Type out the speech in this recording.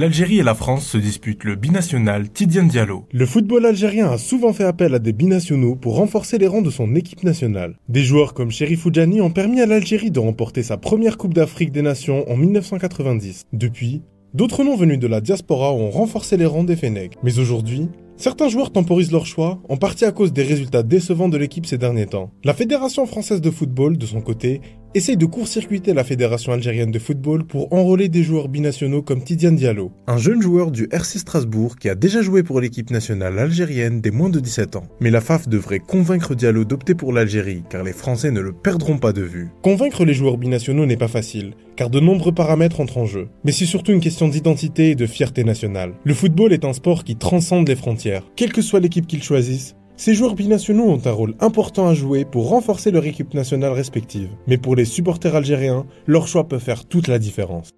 L'Algérie et la France se disputent le binational Tidiane Diallo. Le football algérien a souvent fait appel à des binationaux pour renforcer les rangs de son équipe nationale. Des joueurs comme Sherif Oudjani ont permis à l'Algérie de remporter sa première Coupe d'Afrique des Nations en 1990. Depuis, d'autres noms venus de la diaspora ont renforcé les rangs des Fennecs. Mais aujourd'hui, Certains joueurs temporisent leur choix, en partie à cause des résultats décevants de l'équipe ces derniers temps. La Fédération française de football, de son côté, essaye de court-circuiter la Fédération algérienne de football pour enrôler des joueurs binationaux comme Tidiane Diallo, un jeune joueur du RC Strasbourg qui a déjà joué pour l'équipe nationale algérienne des moins de 17 ans. Mais la FAF devrait convaincre Diallo d'opter pour l'Algérie, car les Français ne le perdront pas de vue. Convaincre les joueurs binationaux n'est pas facile, car de nombreux paramètres entrent en jeu. Mais c'est surtout une question d'identité et de fierté nationale. Le football est un sport qui transcende les frontières quelle que soit l'équipe qu'ils choisissent, ces joueurs binationaux ont un rôle important à jouer pour renforcer leur équipe nationale respective. Mais pour les supporters algériens, leur choix peut faire toute la différence.